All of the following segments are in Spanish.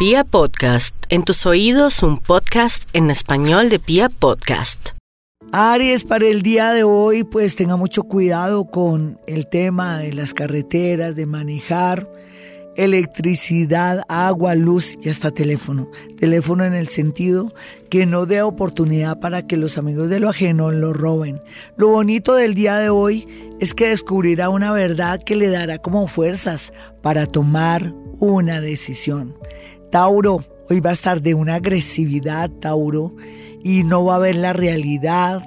Pia Podcast, en tus oídos un podcast en español de Pia Podcast. Aries, para el día de hoy, pues tenga mucho cuidado con el tema de las carreteras, de manejar electricidad, agua, luz y hasta teléfono. Teléfono en el sentido que no dé oportunidad para que los amigos de lo ajeno lo roben. Lo bonito del día de hoy es que descubrirá una verdad que le dará como fuerzas para tomar una decisión. Tauro, hoy va a estar de una agresividad, Tauro, y no va a ver la realidad.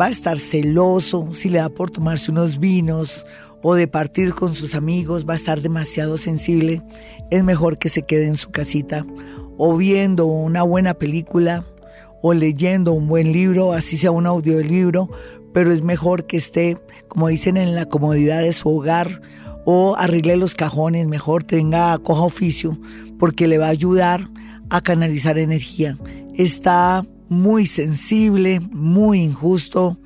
Va a estar celoso si le da por tomarse unos vinos o de partir con sus amigos, va a estar demasiado sensible. Es mejor que se quede en su casita o viendo una buena película o leyendo un buen libro, así sea un audiolibro, pero es mejor que esté, como dicen, en la comodidad de su hogar o arregle los cajones, mejor tenga, coja oficio, porque le va a ayudar a canalizar energía. Está muy sensible, muy injusto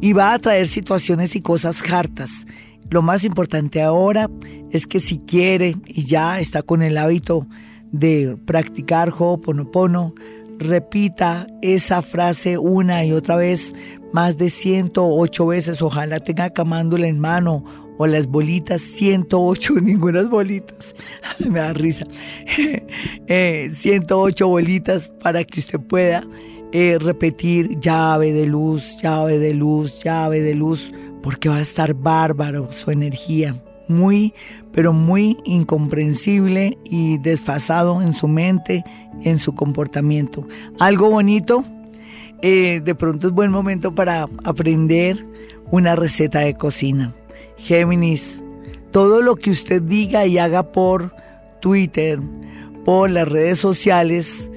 y va a traer situaciones y cosas hartas. Lo más importante ahora es que si quiere y ya está con el hábito de practicar Ho'oponopono, repita esa frase una y otra vez, más de 108 veces. Ojalá tenga camándula en mano o las bolitas, 108, ninguna bolitas, me da risa, 108 eh, bolitas para que usted pueda eh, repetir llave de luz, llave de luz, llave de luz, porque va a estar bárbaro su energía, muy, pero muy incomprensible y desfasado en su mente, en su comportamiento. Algo bonito, eh, de pronto es buen momento para aprender una receta de cocina. Géminis, todo lo que usted diga y haga por Twitter, por las redes sociales,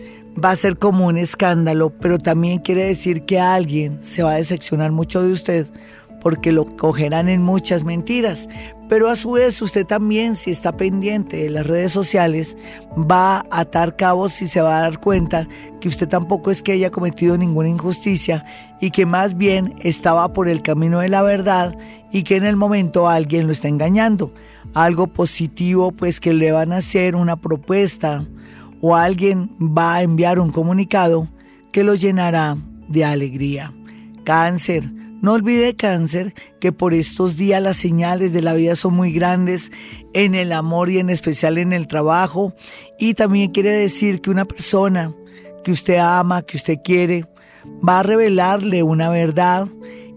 va a ser como un escándalo, pero también quiere decir que alguien se va a decepcionar mucho de usted porque lo cogerán en muchas mentiras. Pero a su vez usted también, si está pendiente de las redes sociales, va a atar cabos y se va a dar cuenta que usted tampoco es que haya cometido ninguna injusticia y que más bien estaba por el camino de la verdad y que en el momento alguien lo está engañando. Algo positivo pues que le van a hacer una propuesta o alguien va a enviar un comunicado que lo llenará de alegría. Cáncer, no olvide cáncer que por estos días las señales de la vida son muy grandes en el amor y en especial en el trabajo. Y también quiere decir que una persona que usted ama, que usted quiere, va a revelarle una verdad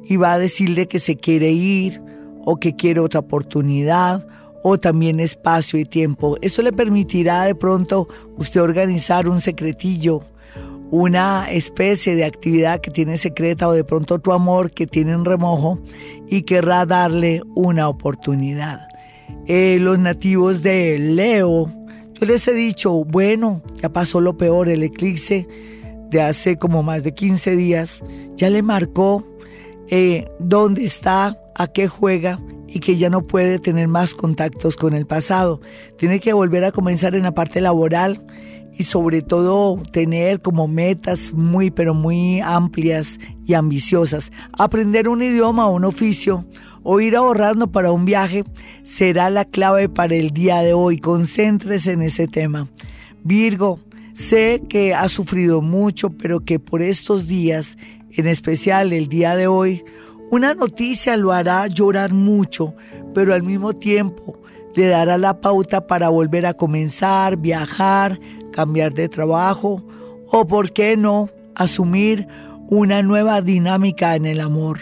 y va a decirle que se quiere ir o que quiere otra oportunidad o también espacio y tiempo. Esto le permitirá de pronto usted organizar un secretillo una especie de actividad que tiene secreta o de pronto tu amor que tiene en remojo y querrá darle una oportunidad. Eh, los nativos de Leo, yo les he dicho, bueno, ya pasó lo peor, el eclipse de hace como más de 15 días, ya le marcó eh, dónde está, a qué juega y que ya no puede tener más contactos con el pasado. Tiene que volver a comenzar en la parte laboral y sobre todo tener como metas muy pero muy amplias y ambiciosas. Aprender un idioma o un oficio o ir ahorrando para un viaje será la clave para el día de hoy. Concéntrese en ese tema. Virgo, sé que ha sufrido mucho, pero que por estos días, en especial el día de hoy, una noticia lo hará llorar mucho, pero al mismo tiempo le dará la pauta para volver a comenzar, viajar, cambiar de trabajo o, por qué no, asumir una nueva dinámica en el amor.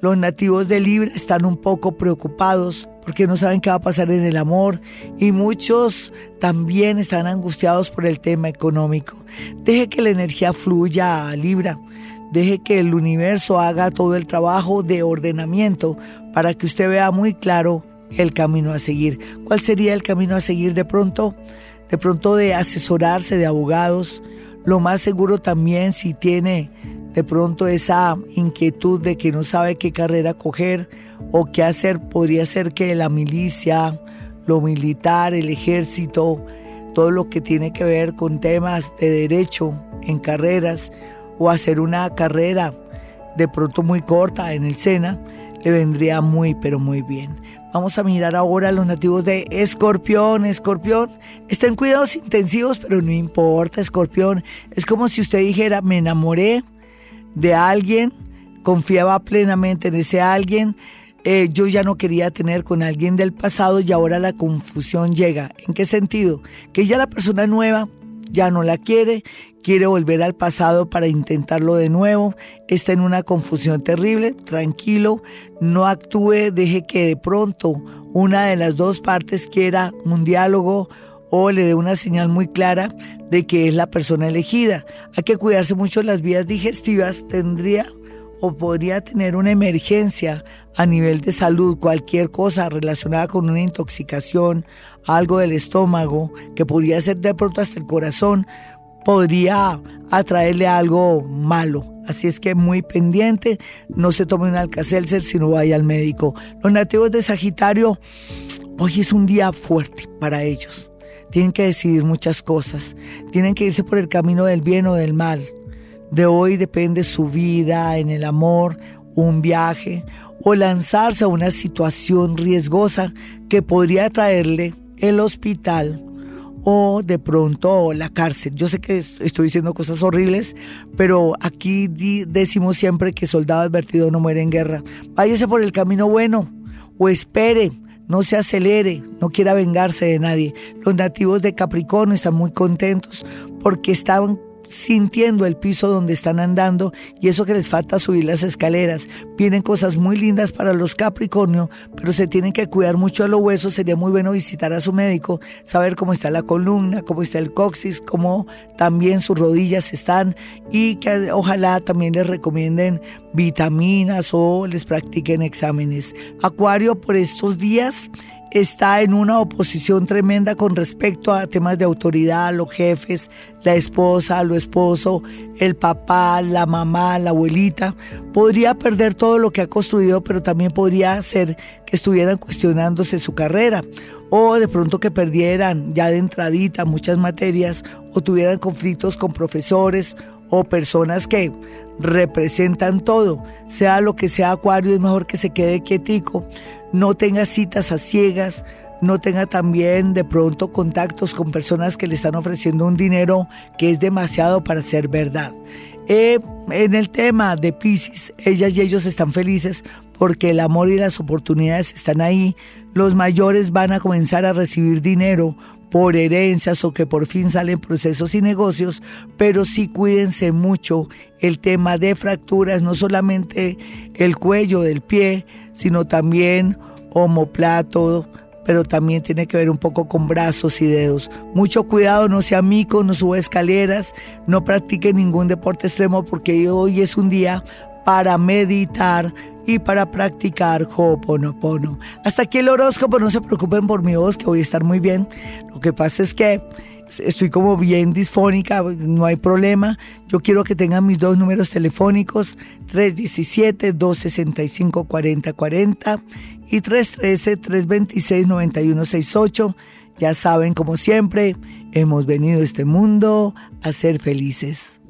Los nativos de Libra están un poco preocupados porque no saben qué va a pasar en el amor y muchos también están angustiados por el tema económico. Deje que la energía fluya a Libra. Deje que el universo haga todo el trabajo de ordenamiento para que usted vea muy claro el camino a seguir. ¿Cuál sería el camino a seguir de pronto? De pronto de asesorarse de abogados. Lo más seguro también si tiene de pronto esa inquietud de que no sabe qué carrera coger o qué hacer, podría ser que la milicia, lo militar, el ejército, todo lo que tiene que ver con temas de derecho en carreras o hacer una carrera de pronto muy corta en el SENA, le vendría muy pero muy bien. Vamos a mirar ahora a los nativos de Escorpión. Escorpión, está cuidados intensivos, pero no importa, Escorpión. Es como si usted dijera, me enamoré de alguien, confiaba plenamente en ese alguien. Eh, yo ya no quería tener con alguien del pasado y ahora la confusión llega. ¿En qué sentido? Que ya la persona nueva ya no la quiere, quiere volver al pasado para intentarlo de nuevo, está en una confusión terrible, tranquilo, no actúe, deje que de pronto una de las dos partes quiera un diálogo o le dé una señal muy clara de que es la persona elegida. Hay que cuidarse mucho las vías digestivas, tendría o podría tener una emergencia a nivel de salud, cualquier cosa relacionada con una intoxicación, algo del estómago, que podría ser de pronto hasta el corazón, podría atraerle algo malo. Así es que muy pendiente, no se tome un alcacelser si no vaya al médico. Los nativos de Sagitario, hoy es un día fuerte para ellos. Tienen que decidir muchas cosas. Tienen que irse por el camino del bien o del mal. De hoy depende su vida en el amor, un viaje o lanzarse a una situación riesgosa que podría traerle el hospital o de pronto la cárcel. Yo sé que estoy diciendo cosas horribles, pero aquí decimos siempre que soldado advertido no muere en guerra. Váyase por el camino bueno o espere, no se acelere, no quiera vengarse de nadie. Los nativos de Capricornio están muy contentos porque estaban sintiendo el piso donde están andando y eso que les falta subir las escaleras. Vienen cosas muy lindas para los Capricornio, pero se tienen que cuidar mucho de los huesos. Sería muy bueno visitar a su médico, saber cómo está la columna, cómo está el coxis, cómo también sus rodillas están y que ojalá también les recomienden vitaminas o les practiquen exámenes. Acuario por estos días está en una oposición tremenda con respecto a temas de autoridad, los jefes, la esposa, lo esposo, el papá, la mamá, la abuelita. Podría perder todo lo que ha construido, pero también podría ser que estuvieran cuestionándose su carrera o de pronto que perdieran ya de entradita muchas materias o tuvieran conflictos con profesores o personas que representan todo. Sea lo que sea Acuario, es mejor que se quede quietico no tenga citas a ciegas, no tenga también de pronto contactos con personas que le están ofreciendo un dinero que es demasiado para ser verdad. Eh, en el tema de Pisces, ellas y ellos están felices porque el amor y las oportunidades están ahí. Los mayores van a comenzar a recibir dinero por herencias o que por fin salen procesos y negocios, pero sí cuídense mucho el tema de fracturas, no solamente el cuello del pie, sino también homoplato, pero también tiene que ver un poco con brazos y dedos. Mucho cuidado, no sea mico, no suba escaleras, no practique ningún deporte extremo porque hoy es un día para meditar y para practicar Ho'oponopono. Hasta aquí el horóscopo, no se preocupen por mi voz, que voy a estar muy bien. Lo que pasa es que estoy como bien disfónica, no hay problema. Yo quiero que tengan mis dos números telefónicos, 317-265-4040 y 313-326-9168. Ya saben, como siempre, hemos venido a este mundo a ser felices.